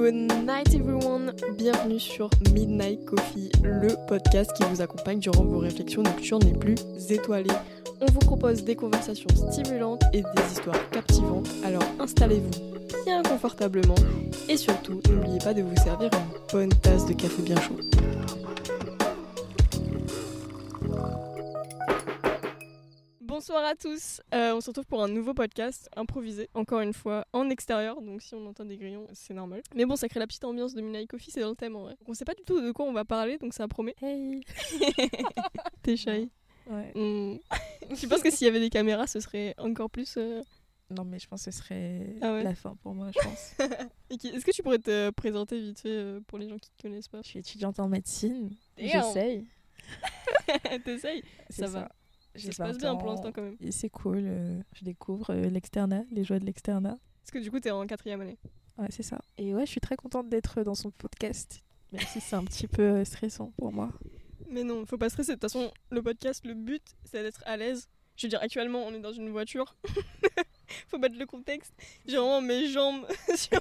Good night everyone, bienvenue sur Midnight Coffee, le podcast qui vous accompagne durant vos réflexions nocturnes les plus étoilées. On vous propose des conversations stimulantes et des histoires captivantes, alors installez-vous bien confortablement et surtout n'oubliez pas de vous servir une bonne tasse de café bien chaud. Bonsoir à tous, Euh, on se retrouve pour un nouveau podcast improvisé, encore une fois en extérieur, donc si on entend des grillons, c'est normal. Mais bon, ça crée la petite ambiance de Midnight Coffee, c'est dans le thème en vrai. Donc on sait pas du tout de quoi on va parler, donc ça promet. Hey T'es shy. Ouais. Hmm. Je pense que s'il y avait des caméras, ce serait encore plus. euh, Non, mais je pense que ce serait Ah ouais. la fin pour moi, je pense. Est-ce que tu pourrais te présenter vite fait euh, pour les gens qui te connaissent pas? Je suis étudiante en médecine. J'essaye. T'essayes? Ça va. Ça se passe 20 bien pour l'instant quand même. Et c'est cool. euh, je découvre euh, l'externat, les joies de l'externat. Parce que du coup, t'es en quatrième année. Ouais, c'est ça. Et ouais, je suis très contente d'être dans son podcast. Même si c'est un petit peu euh, stressant pour moi. Mais non, faut pas stresser. De toute façon, le podcast, le but, c'est d'être à l'aise. Je veux dire, actuellement, on est dans une voiture. faut mettre le contexte. J'ai vraiment mes jambes sur,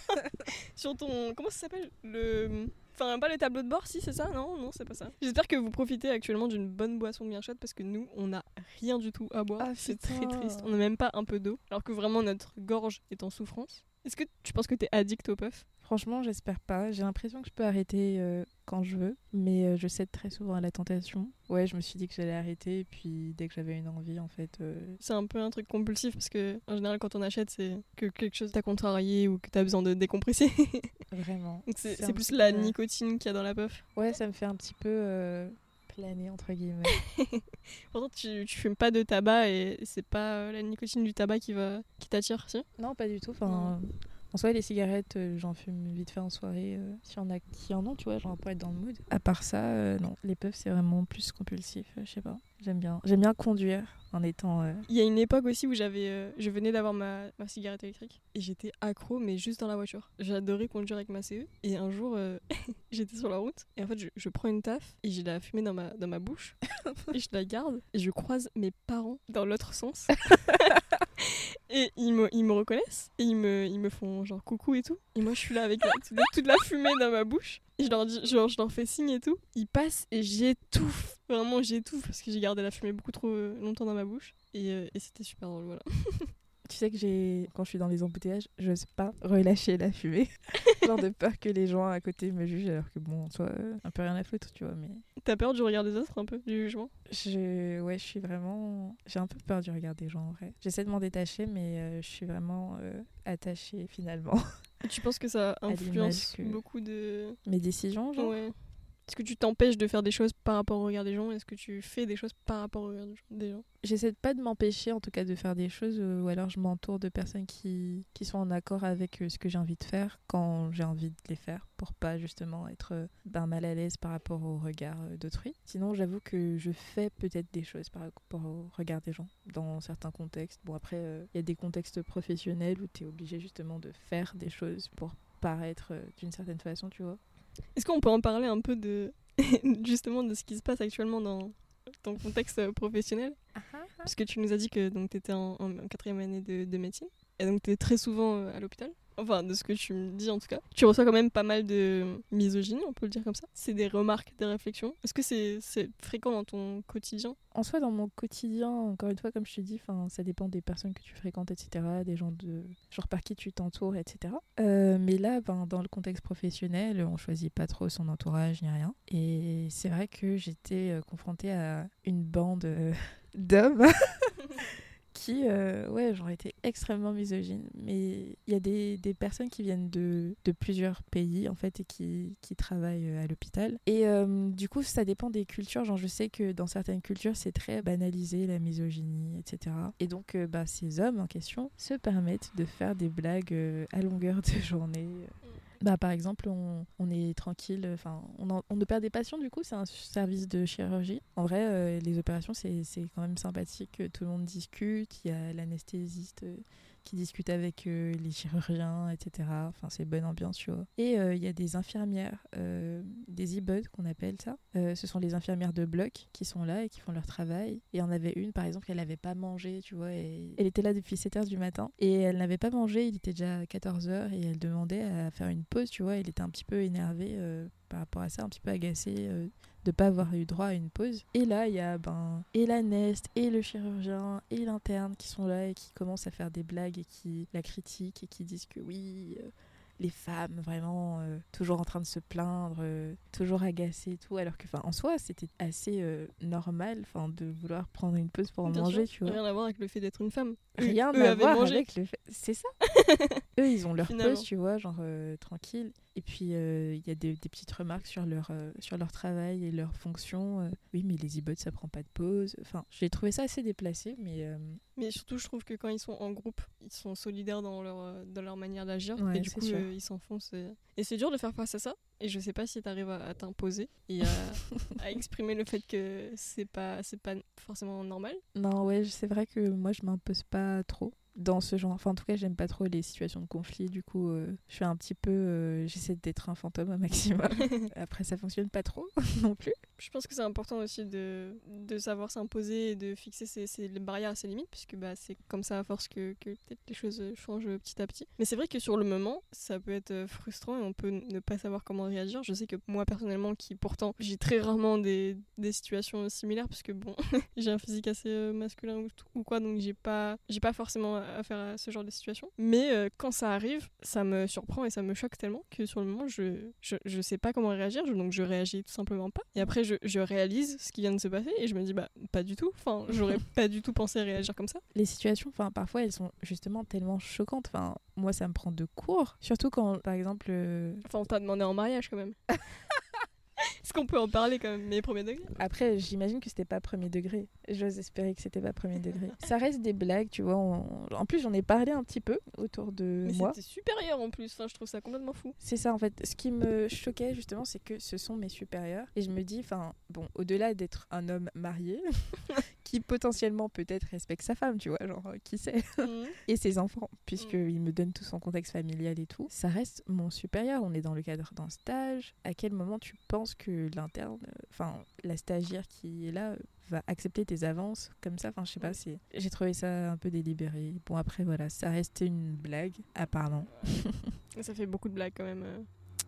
sur ton. Comment ça s'appelle? Le. Enfin, pas le tableau de bord, si, c'est ça Non, non, c'est pas ça. J'espère que vous profitez actuellement d'une bonne boisson bien chaude parce que nous, on a rien du tout à boire. Ah, c'est très triste. On n'a même pas un peu d'eau. Alors que vraiment, notre gorge est en souffrance. Est-ce que tu penses que t'es addict au puff Franchement, j'espère pas. J'ai l'impression que je peux arrêter euh, quand je veux, mais euh, je cède très souvent à la tentation. Ouais, je me suis dit que j'allais arrêter, et puis dès que j'avais une envie, en fait, euh, C'est un peu un truc compulsif parce que, en général, quand on achète, c'est que quelque chose t'a contrarié ou que t'as besoin de décompresser. vraiment. C'est plus la nicotine qu'il y a dans la puff. Ouais, ça me fait un petit peu planer, entre guillemets. Pourtant, tu, tu fumes pas de tabac et c'est pas euh, la nicotine du tabac qui, va, qui t'attire, si? Non, pas du tout. Enfin, en soi, les cigarettes, euh, j'en fume vite fait en soirée. euh, S'il y en a qui en ont, tu vois, genre pour être dans le mood. À part ça, euh, non. Les puffs, c'est vraiment plus compulsif. je sais pas. J'aime bien. J'aime bien conduire en étant. Il y a une époque aussi où j'avais, je venais d'avoir ma, ma cigarette électrique et j'étais accro, mais juste dans la voiture. J'adorais conduire avec ma CE et un jour, j'étais sur la route et en fait, je, je prends une taf et j'ai la fumée dans ma, dans ma bouche et je la garde et je croise mes parents dans l'autre sens. Et ils me, ils me reconnaissent et ils me, ils me font genre coucou et tout. Et moi je suis là avec la- toute, toute la fumée dans ma bouche. Et je leur, dis, genre, je leur fais signe et tout. Ils passent et j'étouffe. Vraiment j'étouffe parce que j'ai gardé la fumée beaucoup trop euh, longtemps dans ma bouche. Et, euh, et c'était super drôle, voilà. Tu sais que j'ai, quand je suis dans les embouteillages, j'ose pas relâcher la fumée. genre de peur que les gens à côté me jugent, alors que bon, en soi, euh, un peu rien à foutre, tu vois. Mais T'as peur du regard des autres un peu, du jugement? Je, ouais, je suis vraiment, j'ai un peu peur du regard des gens en vrai. J'essaie de m'en détacher, mais euh, je suis vraiment euh, attachée finalement. Tu penses que ça influence que- beaucoup de. Mes décisions, genre? Ouais. Est-ce que tu t'empêches de faire des choses par rapport au regard des gens? Est-ce que tu fais des choses par rapport au regard des gens? J'essaie pas de m'empêcher en tout cas de faire des choses euh, ou alors je m'entoure de personnes qui, qui sont en accord avec euh, ce que j'ai envie de faire quand j'ai envie de les faire pour pas justement être ben, mal à l'aise par rapport au regard d'autrui. Sinon j'avoue que je fais peut-être des choses par rapport au regard des gens dans certains contextes. Bon après il y a des contextes professionnels où tu es obligé justement de faire des choses pour paraître d'une certaine façon, tu vois. Est-ce qu'on peut en parler un peu de justement de ce qui se passe actuellement dans ton contexte professionnel? Parce que tu nous as dit que tu étais en, en quatrième année de, de médecine et donc tu es très souvent euh, à l'hôpital. Enfin, de ce que tu me dis en tout cas. Tu reçois quand même pas mal de misogynie, on peut le dire comme ça. C'est des remarques, des réflexions. Est-ce que c'est fréquent dans ton quotidien? En soi, dans mon quotidien, encore une fois, comme je te dis, ça dépend des personnes que tu fréquentes, etc., des gens de genre par qui tu t'entoures, etc. Euh, mais là, ben, dans le contexte professionnel, on choisit pas trop son entourage ni rien. Et c'est vrai que j'étais euh, confrontée à une bande euh, d'hommes qui, euh, ouais, j'aurais été extrêmement misogyne. Mais il y a des, des personnes qui viennent de, de plusieurs pays, en fait, et qui, qui travaillent euh, à l'hôpital. Et euh, du coup, ça dépend des cultures. Genre, je sais que dans certaines cultures, c'est très banalisé, la misogynie, etc. Et donc, bah, ces hommes en question se permettent de faire des blagues à longueur de journée. Bah, par exemple, on, on est tranquille, on, en- on opère des patients, du coup, c'est un service de chirurgie. En vrai, euh, les opérations, c'est c'est quand même sympathique, tout le monde discute, il y a l'anesthésiste euh, qui discute avec euh, les chirurgiens, etc. Enfin, c'est bonne ambiance, tu vois. Et euh, il y a des infirmières, euh, des e qu'on appelle ça. Euh, ce sont les infirmières de bloc qui sont là et qui font leur travail. Et on avait une, par exemple, elle n'avait pas mangé, tu vois. Elle était là depuis 7 heures du matin. Et elle n'avait pas mangé, il était déjà 14 heures. Et elle demandait à faire une pause, tu vois. Elle était un petit peu énervée par rapport à ça, un petit peu agacée. De pas avoir eu droit à une pause. Et là, il y a ben, et la Nest, et le chirurgien, et l'interne qui sont là et qui commencent à faire des blagues et qui la critiquent et qui disent que oui, euh, les femmes vraiment euh, toujours en train de se plaindre, euh, toujours agacées et tout. Alors que, enfin, en soi, c'était assez normal, enfin, de vouloir prendre une pause pour Bien manger, sûr. tu vois. Rien à voir avec le fait d'être une femme. Rien eux à voir mangé. avec le fait. C'est ça. Eux, ils ont leur pause, tu vois, genre euh, tranquille. Et puis, euh, il y a des, des petites remarques sur leur, euh, sur leur travail et leur fonction. oui, mais les e ça prend pas de pause. Enfin, j'ai trouvé ça assez déplacé, mais Mais surtout, je trouve que quand ils sont en groupe, ils sont solidaires dans leur, dans leur manière d'agir. Ouais, et du coup, ils s'enfoncent. Et, et c'est dur de faire face à ça. Et je sais pas si tu arrives à, à t'imposer et à, à exprimer le fait que c'est pas, c'est pas forcément normal. non, ouais, c'est vrai que moi, je m'impose pas trop dans ce genre. Enfin, en tout cas, j'aime pas trop les situations de conflit. Du coup, euh, je fais un petit peu. euh, J'essaie d'être un fantôme au maximum. Après, ça fonctionne pas trop non plus. Je pense que c'est important aussi de, de savoir s'imposer et de fixer ses, ses barrières à ses limites, puisque bah, c'est comme ça à force que, que peut-être les choses changent petit à petit. Mais c'est vrai que sur le moment, ça peut être euh, frustrant et on peut ne pas savoir comment réagir. Je sais que moi personnellement, qui pourtant j'ai très rarement des, des situations similaires, parce que bon, j'ai un physique assez masculin ou, ou quoi, donc j'ai pas, j'ai pas forcément affaire à ce genre de situation. Mais euh, quand ça arrive, ça me surprend et ça me choque tellement que sur le moment, je, je, je sais pas comment réagir, donc je réagis tout simplement pas. Et après, je, je réalise ce qui vient de se passer et je me dis, bah, pas du tout. Enfin, j'aurais pas du tout pensé réagir comme ça. les situations, enfin parfois elles sont justement tellement choquantes. Enfin, moi ça me prend de court. Surtout quand, par exemple, euh, Enfin, on t'a demandé en mariage quand même. Est-ce qu'on peut en parler quand même, mes premiers degrés après j'imagine que c'était pas premier degré. J'ose espérer que c'était pas premier degré. Ça reste des blagues, tu vois. on- En plus j'en ai parlé un petit peu autour de Mais moi. c'était supérieur en plus. Enfin, je trouve ça complètement fou. C'est ça en fait. Ce qui me choquait justement, c'est que ce sont mes supérieurs. Et je me dis, enfin, bon, au-delà d'être un homme marié, qui potentiellement peut-être respecte sa femme, tu vois, genre, euh, qui sait, Mhm. et ses enfants, puisqu'il me donne tout son contexte familial et tout, ça reste mon supérieur. On est dans le cadre d'un stage. À quel moment tu penses que l'interne, euh, enfin, la stagiaire qui est là, euh, va accepter tes avances comme ça? Enfin, je sais pas, c'est... j'ai trouvé ça un peu délibéré. Bon, après, voilà, ça restait une blague, apparemment. Ça fait beaucoup de blagues quand même.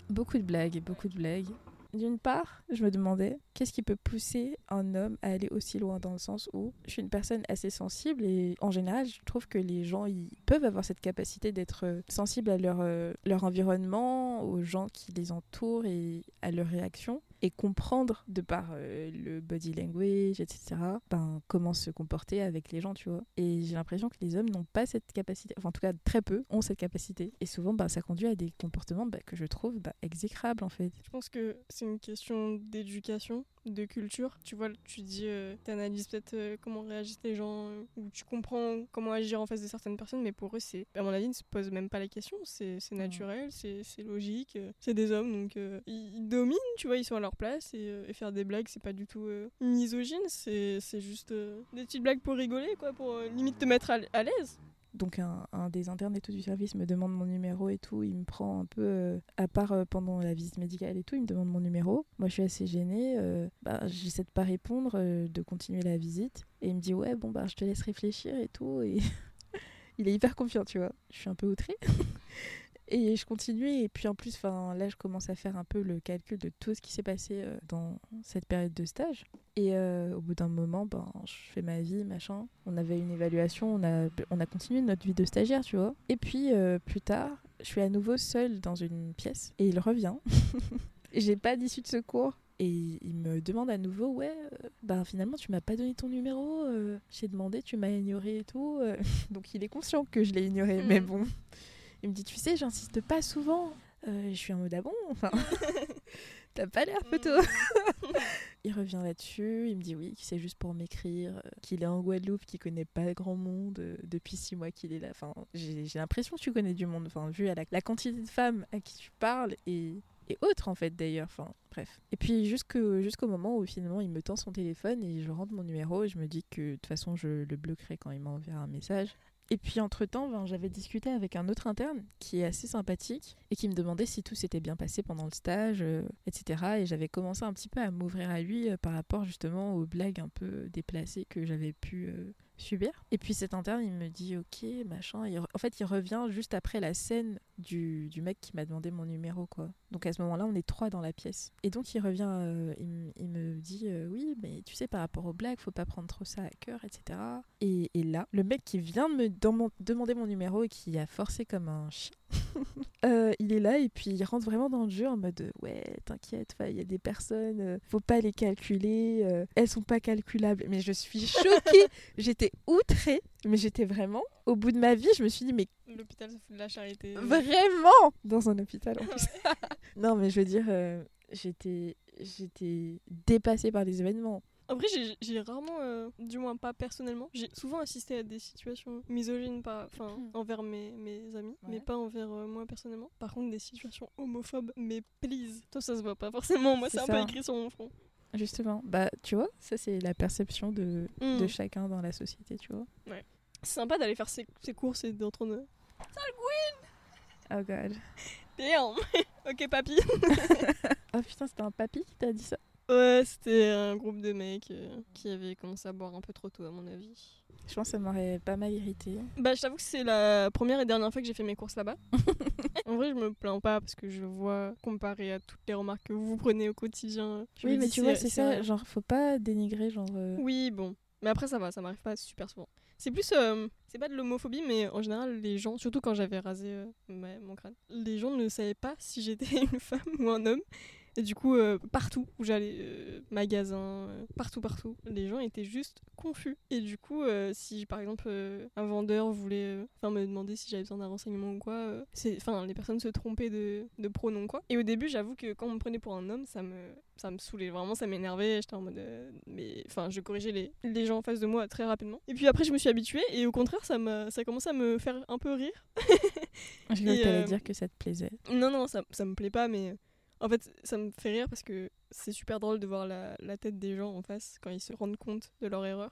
Beaucoup de blagues beaucoup de blagues. D'une part, je me demandais qu'est-ce qui peut pousser un homme à aller aussi loin dans le sens où je suis une personne assez sensible et en général, je trouve que les gens ils peuvent avoir cette capacité d'être euh, sensibles à leur, euh, leur environnement, aux gens qui les entourent et à leurs réactions et comprendre de par euh, le body language, etc., ben, comment se comporter avec les gens, tu vois. Et j'ai l'impression que les hommes n'ont pas cette capacité, enfin en tout cas très peu ont cette capacité. Et souvent, ben, ça conduit à des comportements ben, que je trouve ben, exécrables en fait. Je pense que c'est une question d'éducation, de culture. Tu vois, tu dis, tu analyses peut-être euh, comment réagissent les gens, euh, ou tu comprends comment agir en face de certaines personnes, mais pour eux, c'est, à mon avis, ils ne se posent même pas la question. C'est, naturel, c'est, logique. euh, c'est des hommes, donc euh, ils, ils dominent, tu vois, ils sont à leur place, et, euh, et faire des blagues, c'est pas du tout euh, misogyne, c'est, juste euh, des petites blagues pour rigoler, quoi, pour euh, limite te mettre à l'aise. Donc un, des internes du service me demande mon numéro et tout, il me prend un peu, euh, à part euh, pendant la visite médicale et tout, il me demande mon numéro. Moi je suis assez gênée, euh, bah, j'essaie de pas répondre, de continuer la visite. Et il me dit ouais bon bah je te laisse réfléchir et tout. Et il est hyper confiant tu vois. Je suis un peu outrée. Et je continue et puis en plus enfin là je commence à faire un peu le calcul de tout ce qui s'est passé euh, dans cette période de stage. Et euh, au bout d'un moment, ben, je fais ma vie, machin. On avait une évaluation, on a, on a continué notre vie de stagiaire, tu vois. Et puis, euh, plus tard, je suis à nouveau seule dans une pièce et il revient. J'ai pas d'issue de secours. Et il me demande à nouveau, ouais, euh, bah finalement tu m'as pas donné ton numéro, euh, j'ai demandé, tu m'as ignoré et tout. euh. Donc il est conscient que je l'ai ignoré, mais Mhm. bon. Il me dit, tu sais, j'insiste pas souvent. Euh, je suis en mode, ah bon Enfin, T'as pas l'air photo. il revient là-dessus, il me dit oui, que c'est juste pour m'écrire, euh, qu'il est en Guadeloupe, qu'il connaît pas grand monde euh, depuis six mois qu'il est là. Enfin, j'ai l'impression que tu connais du monde, enfin, vu à la, la quantité de femmes à qui tu parles et, et autres en fait d'ailleurs. Enfin, bref. Et puis jusqu'au jusqu'au moment où finalement il me tend son téléphone et je rentre mon numéro et je me dis que de toute façon je le bloquerai quand il m'enverra un message. Et puis entre-temps, ben, j'avais discuté avec un autre interne qui est assez sympathique et qui me demandait si tout s'était bien passé pendant le stage, euh, etc. Et j'avais commencé un petit peu à m'ouvrir à lui euh, par rapport justement aux blagues un peu déplacées que j'avais pu euh, Et puis cet interne, il me dit ok, machin. En fait, il revient juste après la scène du, du mec qui m'a demandé mon numéro, quoi. Donc à ce moment-là, on est trois dans la pièce. Et donc il revient, euh, il, me dit euh, oui, mais tu sais, par rapport aux blagues, faut pas prendre trop ça à cœur, etc. Et, et là, le mec qui vient de me dem- demander mon numéro et qui a forcé comme un chien, euh, il est là et puis il rentre vraiment dans le jeu en mode euh, ouais, t'inquiète, il y a des personnes, euh, faut pas les calculer, euh, elles sont pas calculables. Mais je suis choquée, j'étais outrée, mais j'étais vraiment au bout de ma vie. Je me suis dit mais L'hôpital, ça fout de la charité. Vraiment? Dans un hôpital en plus. non, mais je veux dire, j'étais, j'étais dépassée par les événements. Après, j'ai- j'ai rarement, euh, du moins pas personnellement, j'ai souvent assisté à des situations misogynes pas, enfin, Mhm. envers mes, mes amis, mais Ouais. pas envers euh, moi personnellement. Par contre, des situations homophobes, mais please. Toi, ça se voit pas forcément. Moi, C'est un peu ça. écrit sur mon front. Justement, bah tu vois, ça c'est la perception de, de Mhm. chacun dans la société, tu vois. C'est sympa d'aller faire ses, ses courses et d'entendre. Oh god. Damn Ok, papy Oh putain, c'était un papy qui t'a dit ça Ouais, c'était un groupe de mecs euh, qui avaient commencé à boire un peu trop tôt, à mon avis. Je pense que ça m'aurait pas mal irrité. Bah, je t'avoue que c'est la première et dernière fois que j'ai fait mes courses là-bas. en vrai, je me plains pas parce que je vois, comparé à toutes les remarques que vous prenez au quotidien. Oui, mais tu vois, c'est ça, genre faut pas dénigrer, genre. euh, Oui, bon. Mais après, ça va, ça m'arrive pas super souvent. C'est plus. euh, c'est pas de l'homophobie, mais en général, les gens, surtout quand j'avais rasé euh, ma- mon crâne, les gens ne savaient pas si j'étais une femme ou un homme. Et du coup, euh, partout où j'allais, euh, magasin, euh, partout, partout, les gens étaient juste confus. Et du coup, euh, si par exemple un vendeur voulait enfin me demander si j'avais besoin d'un renseignement ou quoi, enfin les personnes se trompaient de, de pronom quoi. Et au début, j'avoue que quand on me prenait pour un homme, ça me, ça me saoulait vraiment, ça m'énervait. J'étais en mode, mais enfin, je corrigeais les, les gens en face de moi très rapidement. Et puis après, je me suis habituée et au contraire, ça m'a, ça commençait à me faire un peu rire. Je euh, dire que ça te plaisait. Non, non, ça, ça me plaît pas, mais en fait, ça me fait rire parce que c'est super drôle de voir la, la tête des gens en face quand ils se rendent compte de leur erreur.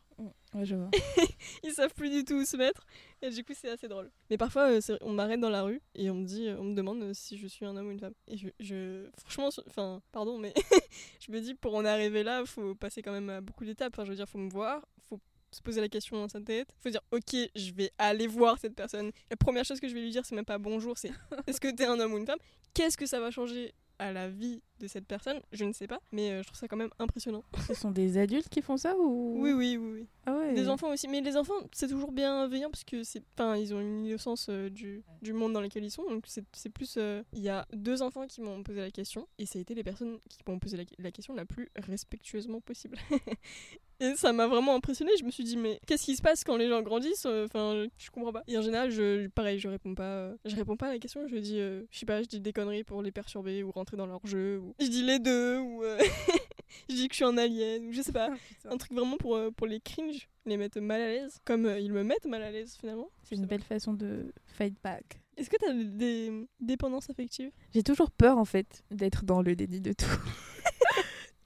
Ouais, je vois. Ils savent plus du tout où se mettre et du coup, c'est assez drôle. Mais parfois, euh, on m'arrête dans la rue et on me dit, on me demande euh, si je suis un homme ou une femme. Et je, je- franchement, enfin, pardon, mais je me dis pour en arriver là, faut passer quand même à beaucoup d'étapes. Enfin, je veux dire, faut me voir, faut se poser la question dans sa tête. Faut dire, ok, je vais aller voir cette personne. La première chose que je vais lui dire, c'est même pas bonjour, c'est est-ce que t'es un homme ou une femme? Qu'est-ce que ça va changer? À la vie de cette personne Je ne sais pas, mais euh, je trouve ça quand même impressionnant. Ce sont des adultes qui font ça ou? Oui, oui, oui, oui. Ah ouais. Des enfants aussi, mais les enfants, c'est toujours bienveillant parce que c'est, enfin, ils ont une innocence euh, du, du monde dans lequel ils sont. Donc c'est, c'est plus, euh, il y a deux enfants qui m'ont posé la question et ça a été les personnes qui m'ont posé la, la question la plus respectueusement possible. et ça m'a vraiment impressionné. Je me suis dit mais qu'est-ce qui se passe quand les gens grandissent euh, Enfin, je comprends pas. Et en général, je, pareil, je réponds pas, euh, je réponds pas à la question. Je dis, euh, je sais pas, je dis des conneries pour les perturber ou rentrer dans leur jeu. Ou... Je dis les deux ou euh, je dis que je suis un alien ou je sais pas Ah, un truc vraiment pour, pour les cringe, les mettre mal à l'aise, comme euh, ils me mettent mal à l'aise finalement. C'est une belle façon de fight back. Est-ce que t'as des dépendances affectives? J'ai toujours peur en fait d'être dans le déni de tout.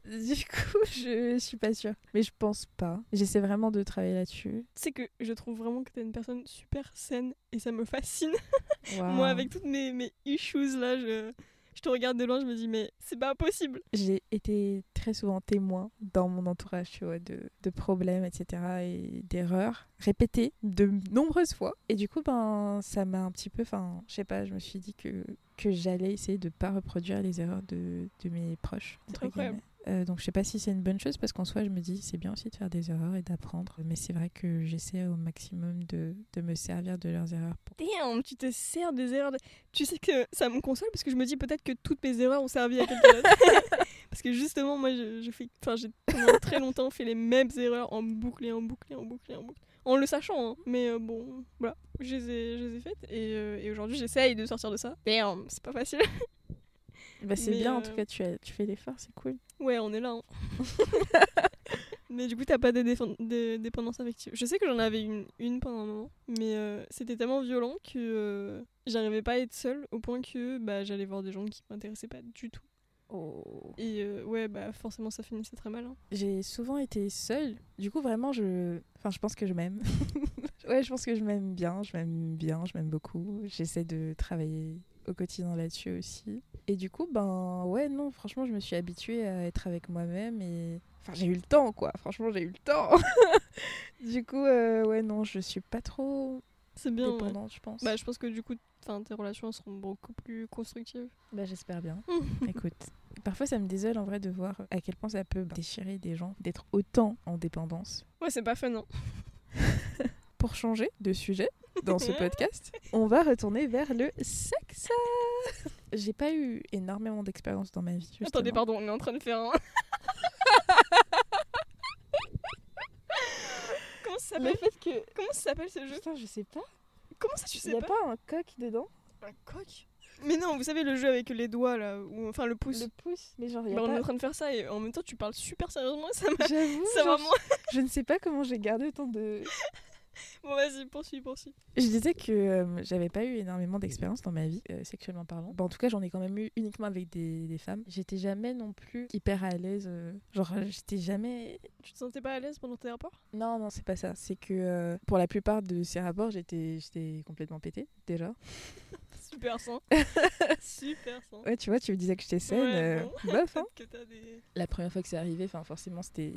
du coup, je suis pas sûre. Mais je pense pas. J'essaie vraiment de travailler là-dessus. Sais que je trouve vraiment que t'es une personne super saine et ça me fascine. Moi, avec toutes mes, mes issues là, je, je te regarde de loin, je me dis, mais c'est pas possible. J'ai été très souvent témoin dans mon entourage, tu vois, de, de problèmes, etc. et d'erreurs répétées de nombreuses fois. Et du coup, ben, ça m'a un petit peu, enfin, je sais pas, je me suis dit que, que j'allais essayer de pas reproduire les erreurs de, de mes proches. C'est entre incroyable. guillemets. Euh, donc je sais pas si c'est une bonne chose parce qu'en soi je me dis c'est bien aussi de faire des erreurs et d'apprendre mais c'est vrai que j'essaie au maximum de, de me servir de leurs erreurs pour Damn, tu te sers des erreurs. de- Tu sais que ça me console parce que je me dis peut-être que toutes mes erreurs ont servi à quelqu'un d'autre. parce que justement, moi, je, je fais, enfin, j'ai pendant très longtemps fait les mêmes erreurs en boucle et en boucle et en boucle et en boucle. En le sachant, hein. mais euh, bon, voilà, je les ai, je les ai faites et, euh, et aujourd'hui j'essaye de sortir de ça. Damn, c'est pas facile. bah, c'est bien en tout cas tu, as, tu fais l'effort c'est cool Ouais, on est là. hein. mais du coup, t'as pas de, de dépendance affective. Je sais que j'en avais une, une pendant un moment, mais euh, c'était tellement violent que euh, j'arrivais pas à être seule au point que bah, j'allais voir des gens qui m'intéressaient pas du tout. oh. Et euh, ouais, bah forcément, ça finissait très mal. hein. j'ai souvent été seule du coup vraiment je enfin je pense que je m'aime Ouais, je pense que je m'aime bien, je m'aime bien, je m'aime beaucoup. J'essaie de travailler au quotidien là-dessus aussi. Et du coup, ben ouais, non, franchement, je me suis habituée à être avec moi-même et. Enfin, j'ai eu le temps, quoi. Franchement, j'ai eu le temps. du coup, euh, ouais, non, je suis pas trop C'est bien. ouais. dépendante, je pense. Bah, je pense que du coup, tes relations seront beaucoup plus constructives. Bah, j'espère bien. Écoute, parfois, ça me désole en vrai de voir à quel point ça peut déchirer des gens d'être autant en dépendance. Ouais, c'est pas fun, non Pour changer de sujet dans ce podcast, on va retourner vers le sexe. J'ai pas eu énormément d'expérience dans ma vie. Justement. Attendez, pardon, on est en train de faire un. Comment ça Le s'appelle que. Comment ça s'appelle ce jeu Putain, je sais pas. Comment ça tu Il sais y a pas, pas un coq dedans? Un coq? Mais non, vous savez le jeu avec les doigts là, ou enfin le pouce. Le pouce Mais genre, y a Bah, on est en pas. train de faire ça et en même temps tu parles super sérieusement ça m'a. J'avoue, Ça genre, moins. je ne sais pas comment j'ai gardé autant de. Bon, vas-y, poursuis, poursuis. Je disais que euh, j'avais pas eu énormément d'expérience dans ma vie, euh, sexuellement parlant. Bah, en tout cas, j'en ai quand même eu uniquement avec des, des femmes. J'étais jamais non plus hyper à l'aise. euh, genre, j'étais jamais. Tu te sentais pas à l'aise pendant tes rapports? Non, non, c'est pas ça. C'est que euh, pour la plupart de ces rapports, j'étais j'étais complètement pétée, déjà. Super sang. super sang. Ouais, tu vois, tu me disais que j'étais saine. Ouais, euh, bon. bof, hein. Que t'as des. La première fois que c'est arrivé, enfin, forcément, c'était.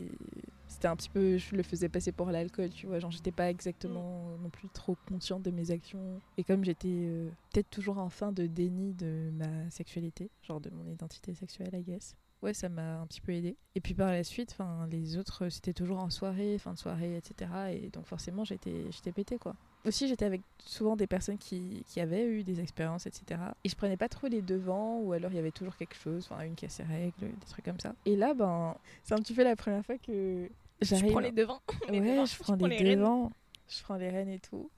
C'était un petit peu. Je le faisais passer pour l'alcool, tu vois. Genre, j'étais pas exactement Mm. non plus trop consciente de mes actions. Et comme j'étais euh, peut-être toujours en fin de déni de ma sexualité, genre de mon identité sexuelle, I guess. Ouais, ça m'a un petit peu aidé. Et puis par la suite, enfin, les autres, c'était toujours en soirée, fin de soirée, etc. Et donc forcément, j'étais, j'étais pétée, quoi. Aussi, j'étais avec souvent des personnes qui, qui avaient eu des expériences, etc. Et je prenais pas trop les devants, ou alors il y avait toujours quelque chose, enfin, une qui a ses règles, des trucs comme ça. Et là, ben, c'est un petit peu la première fois que Je j'arrive. prends les devants. les Ouais, devants, je prends prends les, devants, je prends les rênes et tout.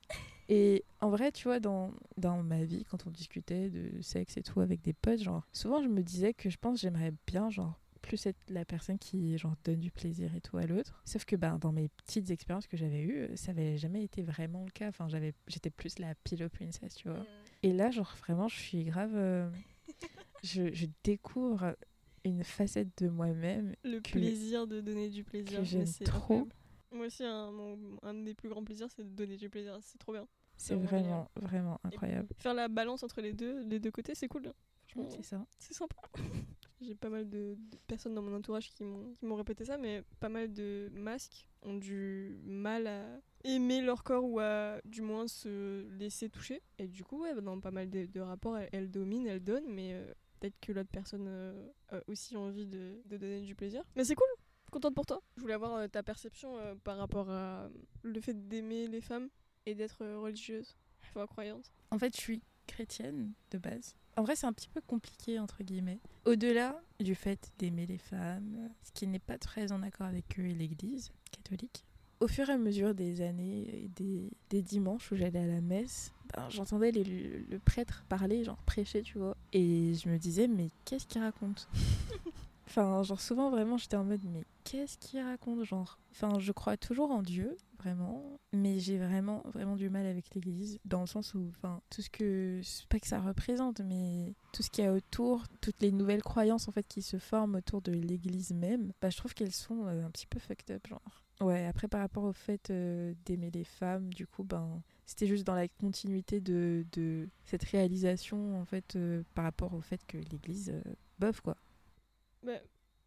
Et en vrai, tu vois, dans, dans ma vie, quand on discutait de sexe et tout avec des potes, genre, souvent je me disais que je pense que j'aimerais bien, genre, plus être la personne qui, genre, donne du plaisir et tout à l'autre. Sauf que, ben, dans mes petites expériences que j'avais eues, ça avait jamais été vraiment le cas. Enfin, j'avais, j'étais plus la pillow princess, tu vois. Mm. Et là, genre, vraiment, je suis grave. euh, je, je découvre une facette de moi-même Le que- plaisir de donner du plaisir. que j'aime trop. incroyable. Moi aussi, un, mon- un des plus grands plaisirs, c'est de donner du plaisir. C'est trop bien. C'est vraiment vraiment, incroyable. Faire la balance entre les deux, les deux côtés, c'est cool. hein. Franchement, C'est ça. c'est sympa. J'ai pas mal de, de personnes dans mon entourage qui m'ont répété ça, mais pas mal de masques ont du mal à aimer leur corps ou à du moins se laisser toucher. Et du coup, ouais, dans pas mal de, de rapports, elles, elles dominent, elles donnent, mais euh, peut-être que l'autre personne euh, a aussi envie de, de donner du plaisir. Mais c'est cool, contente pour toi. Je voulais avoir euh, ta perception euh, par rapport à le fait d'aimer les femmes et d'être religieuse, enfin croyante. En fait, je suis chrétienne de base. En vrai, c'est un petit peu compliqué, entre guillemets. Au-delà du fait d'aimer les femmes, ce qui n'est pas très en accord avec eux et l'Église catholique, au fur et à mesure des années et des, des dimanches où j'allais à la messe, ben, j'entendais le, le prêtre parler, genre prêcher, tu vois. Et je me disais, mais qu'est-ce qu'il raconte? Enfin, genre souvent vraiment j'étais en mode mais qu'est-ce qu'il raconte genre? Enfin, je crois toujours en Dieu, vraiment, mais j'ai vraiment vraiment du mal avec l'église dans le sens où enfin tout ce que pas que ça représente mais tout ce qu'il y a autour, toutes les nouvelles croyances en fait qui se forment autour de l'église même, bah je trouve qu'elles sont euh, un petit peu fucked up genre. Ouais, après par rapport au fait euh, d'aimer les femmes, du coup ben c'était juste dans la continuité de, de cette réalisation en fait euh, par rapport au fait que l'église bof quoi. Bah,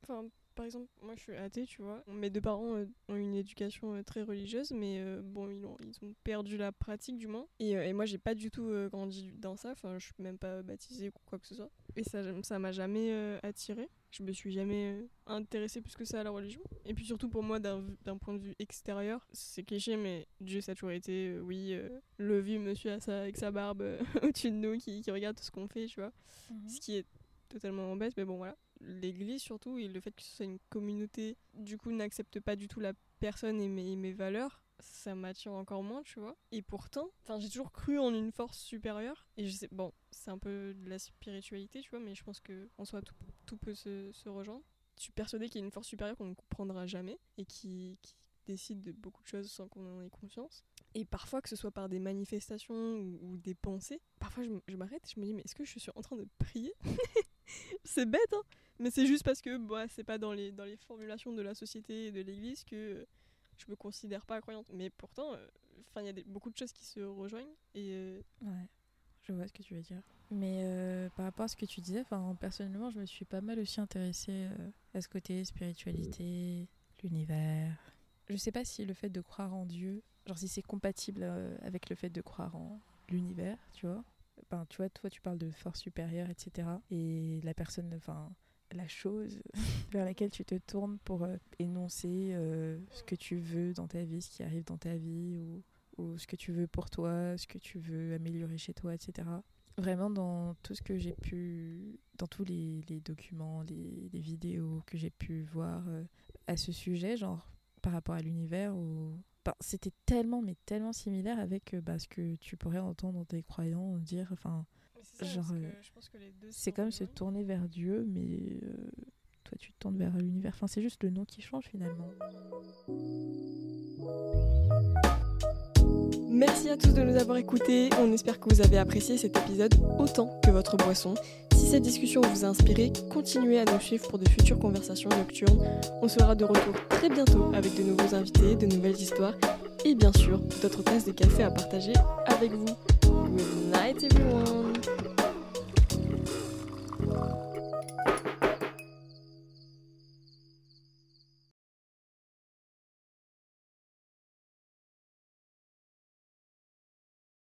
enfin, par exemple, moi je suis athée, tu vois. Mes deux parents euh, ont une éducation euh, très religieuse, mais euh, bon, ils ont, ils ont perdu la pratique du moins. Et, euh, et moi j'ai pas du tout grandi dans ça, enfin, je suis même pas baptisée ou quoi que ce soit. Et ça ça m'a jamais euh, attiré. Je me suis jamais intéressée plus que ça à la religion. Et puis surtout pour moi, d'un point de vue extérieur, c'est cliché, mais Dieu ça a toujours été, oui, le vieux monsieur à sa- avec sa barbe au-dessus de nous qui, qui regarde tout ce qu'on fait, tu vois ce qui est totalement bête mais bon voilà l'église surtout et le fait que ce soit une communauté du coup n'accepte pas du tout la personne et mes, valeurs ça m'attire encore moins tu vois. Et pourtant enfin j'ai toujours cru en une force supérieure et je sais bon c'est un peu de la spiritualité tu vois mais je pense que en soi tout, tout peut se, se rejoindre. Je suis persuadée qu'il y a une force supérieure qu'on ne comprendra jamais et qui, qui décide de beaucoup de choses sans qu'on en ait conscience. Et parfois, que ce soit par des manifestations ou, des pensées, parfois je, je m'arrête et je me dis, mais est-ce que je suis en train de prier? C'est bête, hein Mais c'est juste parce que bah, c'est pas dans les, dans les formulations de la société et de l'église que je me considère pas croyante. Mais pourtant, euh, il y a beaucoup de choses qui se rejoignent. Et euh, Ouais, je vois ce que tu veux dire. Mais euh, par rapport à ce que tu disais, personnellement, je me suis pas mal aussi intéressée à ce côté spiritualité, l'univers. Je sais pas si le fait de croire en Dieu, genre si c'est compatible avec le fait de croire en l'univers, tu vois. Ben, tu vois, toi, tu parles de force supérieure, etc. Et la personne, enfin, la chose vers laquelle tu te tournes pour euh, énoncer euh, ce que tu veux dans ta vie, ce qui arrive dans ta vie, ou ou ce que tu veux pour toi, ce que tu veux améliorer chez toi, etc. Vraiment, dans tout ce que j'ai pu, dans tous les, les documents, les, vidéos que j'ai pu voir euh, à ce sujet, genre par rapport à l'univers, ben, c'était tellement, mais tellement similaire avec bah, ce que tu pourrais entendre des croyants dire. Enfin, Genre, euh, c'est comme se tourner vers Dieu, mais euh, toi tu te tournes vers l'univers. Enfin, c'est juste le nom qui change finalement. Merci à tous de nous avoir écoutés. On espère que vous avez apprécié cet épisode autant que votre boisson. Si cette discussion vous a inspiré, continuez à nous suivre pour de futures conversations nocturnes. On sera de retour très bientôt avec de nouveaux invités, de nouvelles histoires et bien sûr d'autres tasses de café à partager avec vous. Good night everyone